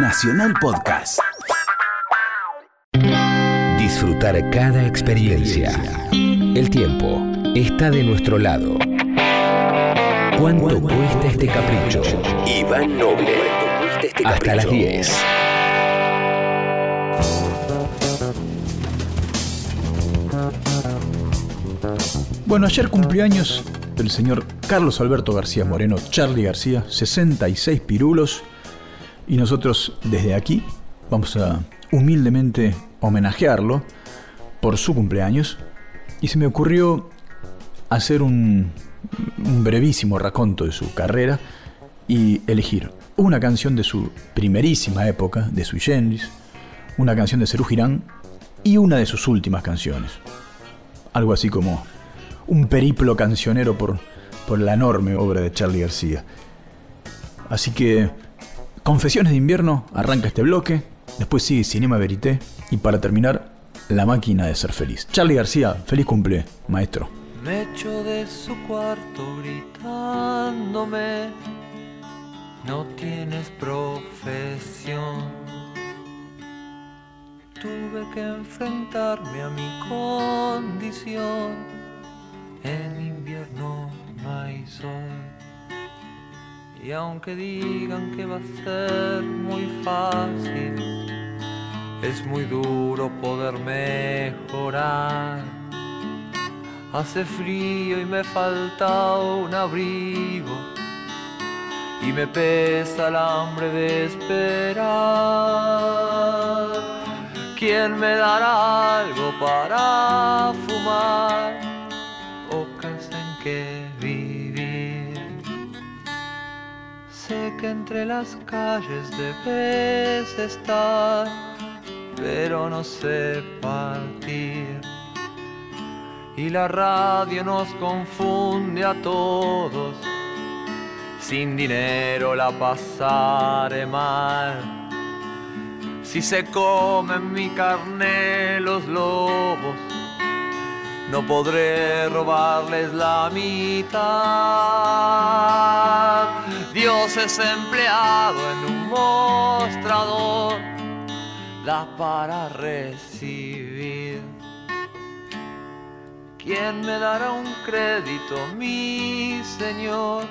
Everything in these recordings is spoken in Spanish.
Nacional Podcast. Disfrutar cada experiencia. El tiempo está de nuestro lado. ¿Cuánto cuesta este capricho? Iván Noble. Hasta las 10. Bueno, ayer cumpleaños el señor Carlos Alberto García Moreno, Charlie García, 66 pirulos. Y nosotros desde aquí vamos a humildemente homenajearlo por su cumpleaños. Y se me ocurrió hacer un, brevísimo raconto de su carrera y elegir una canción de su primerísima época, de Sui Generis, una canción de Cerú Girán y una de sus últimas canciones. Algo así como un periplo cancionero por, por la enorme obra de Charlie García. Así que, Confesiones de invierno arranca este bloque, después sigue Cinema Verité y para terminar, La máquina de ser feliz. Charlie García, feliz cumple, maestro. Me echo de su cuarto gritándome, no tienes profesión. Tuve que enfrentarme a mi condición en invierno no hay sol. Y aunque digan que va a ser muy fácil, es muy duro poder mejorar. Hace frío y me falta un abrigo y me pesa el hambre de esperar. ¿Quién me dará algo para que entre las calles debes estar, pero no sé partir. Y la radio nos confunde a todos. Sin dinero la pasaré mal. Si se comen mi carne los lobos no podré robarles la mitad. Dios es empleado en un mostrador, da para recibir. ¿Quién me dará un crédito, mi Señor?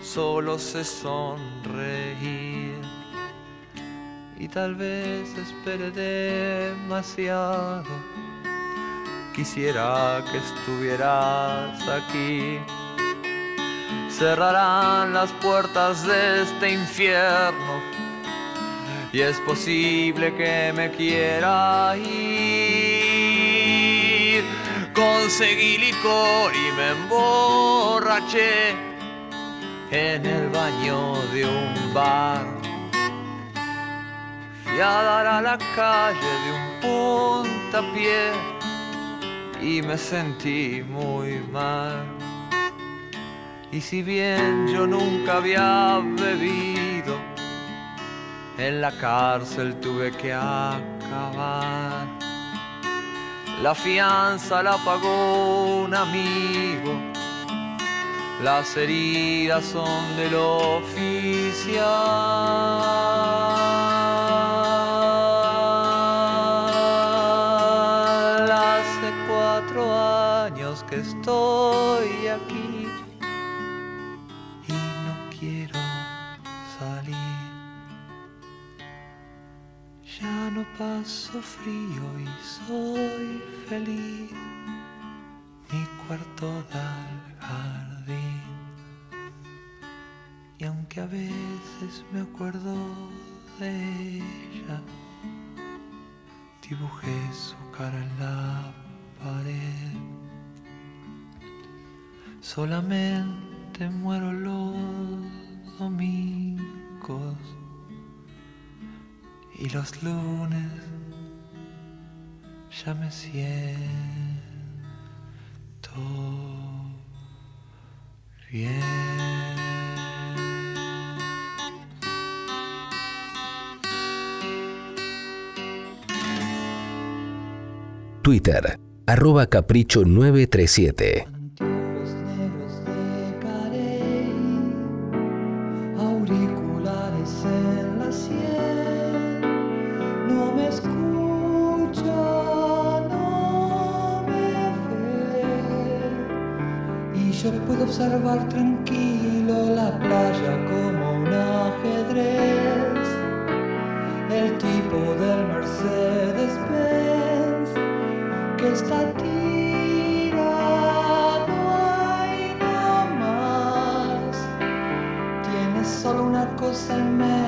Solo sé sonreír y tal vez espere demasiado Quisiera que estuvieras aquí. Cerrarán las puertas de este infierno y es posible que me quiera ir. Conseguí licor y me emborraché en el baño de un bar. Fui a dar a la calle de un puntapié y me sentí muy mal. Y si bien yo nunca había bebido, en la cárcel tuve que acabar. La fianza la pagó un amigo, las heridas son del oficial. No paso frío y soy feliz. Mi cuarto da al jardín. Y aunque a veces me acuerdo de ella, dibujé su cara en la pared. Solamente muero los domingos y los lunes ya me siento bien. Twitter, arroba capricho 937. observar tranquilo la playa como un ajedrez. El tipo del Mercedes Benz que está tirado ahí nada más. Tiene solo una cosa en mente.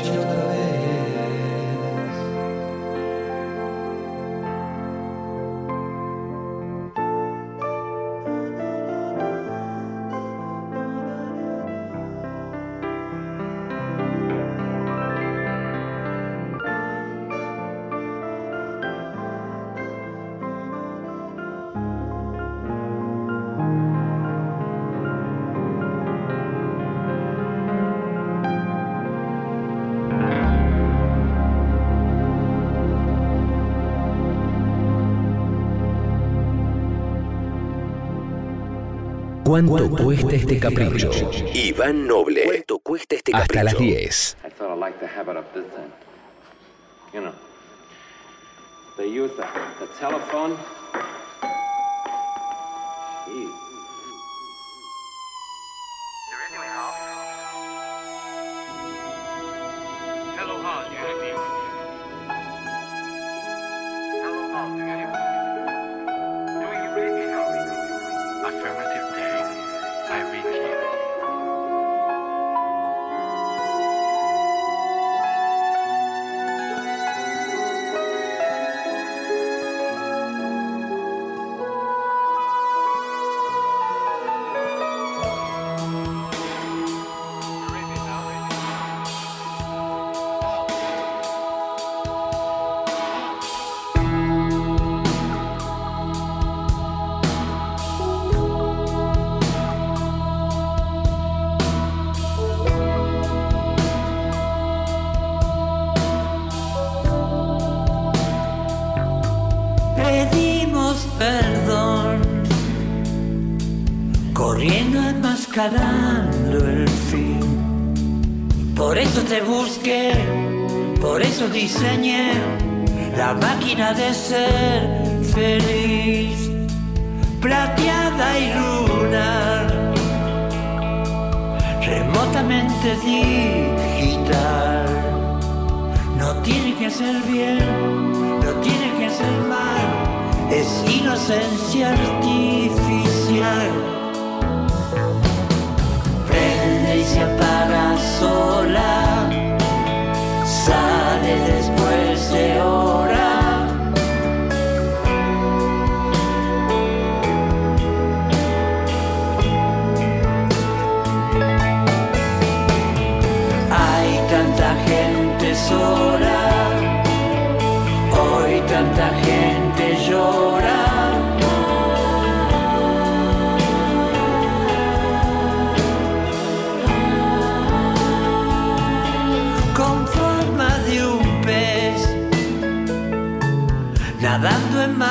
each. ¿Cuánto cuesta este, este capricho? Iván Noble. ¿Cuánto cuesta este capricho? Hasta las 10. You know, they use the telephone pedimos perdón, corriendo enmascarando el fin. Por eso te busqué, por eso diseñé la máquina de ser feliz, plateada y lunar, remotamente digital. No tiene que hacer bien, es inocencia artificial.